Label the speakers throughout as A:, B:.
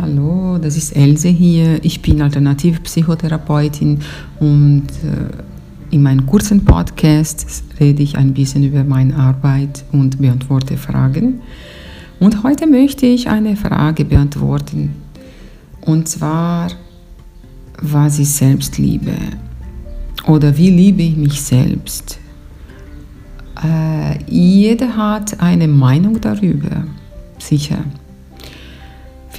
A: Hallo, das ist Else hier. Ich bin Alternativpsychotherapeutin und äh, in meinen kurzen Podcast rede ich ein bisschen über meine Arbeit und beantworte Fragen. Und heute möchte ich eine Frage beantworten. Und zwar, was ist Selbstliebe? Oder wie liebe ich mich selbst? Äh, jeder hat eine Meinung darüber, sicher.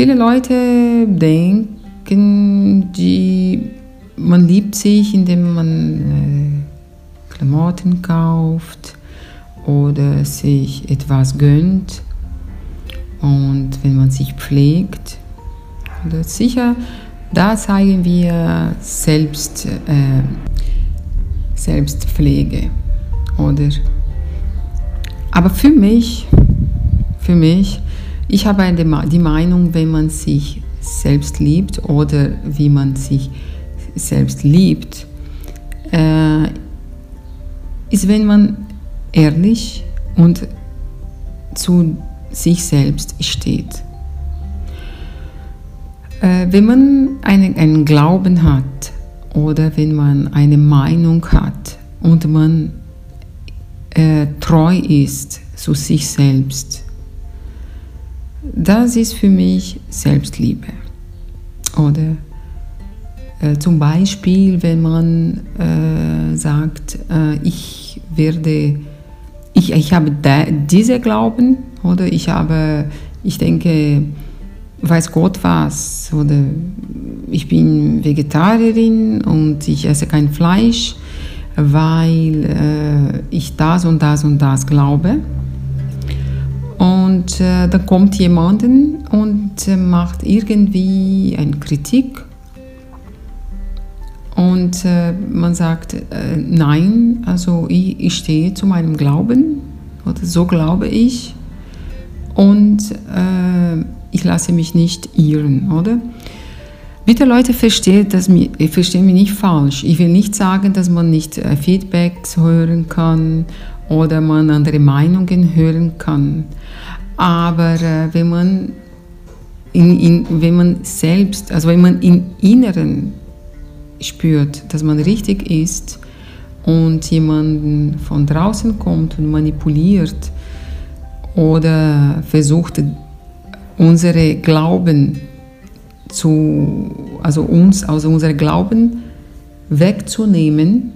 A: Viele Leute denken, die, man liebt sich, indem man äh, Klamotten kauft oder sich etwas gönnt und wenn man sich pflegt. Oder sicher, da zeigen wir Selbst, äh, Selbstpflege. Oder? Aber für mich, für mich, ich habe die Meinung, wenn man sich selbst liebt oder wie man sich selbst liebt, äh, ist, wenn man ehrlich und zu sich selbst steht. Äh, wenn man einen, einen Glauben hat oder wenn man eine Meinung hat und man äh, treu ist zu sich selbst, das ist für mich Selbstliebe. Oder äh, zum Beispiel, wenn man äh, sagt, äh, ich werde, ich, ich habe diese Glauben oder ich habe, ich denke, weiß Gott was oder ich bin Vegetarierin und ich esse kein Fleisch, weil äh, ich das und das und das glaube. Und äh, dann kommt jemand und äh, macht irgendwie eine Kritik. Und äh, man sagt, äh, nein, also ich, ich, stehe zu meinem Glauben, oder so glaube ich. Und äh, ich lasse mich nicht irren, oder? Bitte Leute, versteht, das, verstehen mich nicht falsch. Ich will nicht sagen, dass man nicht äh, Feedbacks hören kann oder man andere Meinungen hören kann. Aber äh, wenn, man in, in, wenn man selbst, also wenn man im Inneren spürt, dass man richtig ist und jemanden von draußen kommt und manipuliert oder versucht, unsere Glauben zu, also uns also unserem Glauben wegzunehmen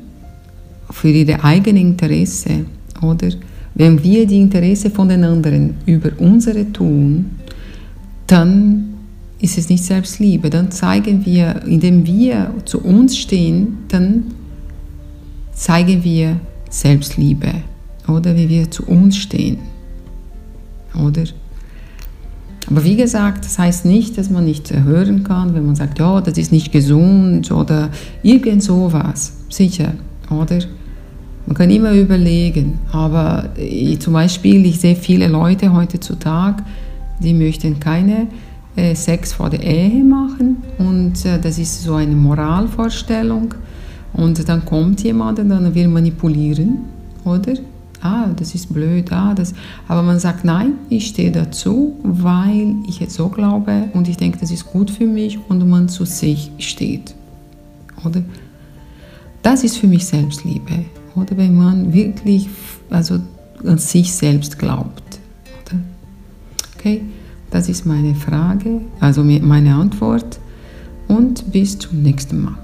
A: für ihre eigenen Interesse, oder? Wenn wir die Interesse von den anderen über unsere tun, dann ist es nicht Selbstliebe. Dann zeigen wir, indem wir zu uns stehen, dann zeigen wir Selbstliebe. Oder wie wir zu uns stehen. Oder? Aber wie gesagt, das heißt nicht, dass man nicht hören kann, wenn man sagt, ja, das ist nicht gesund oder irgend sowas. Sicher, oder? Man kann immer überlegen, aber ich, zum Beispiel, ich sehe viele Leute heutzutage, die möchten keine äh, Sex vor der Ehe machen und äh, das ist so eine Moralvorstellung und dann kommt jemand und dann will manipulieren, oder? Ah, das ist blöd, ah, das. Aber man sagt, nein, ich stehe dazu, weil ich jetzt so glaube und ich denke, das ist gut für mich und man zu sich steht, oder? Das ist für mich Selbstliebe oder wenn man wirklich also an sich selbst glaubt. Oder? Okay, das ist meine Frage, also meine Antwort und bis zum nächsten Mal.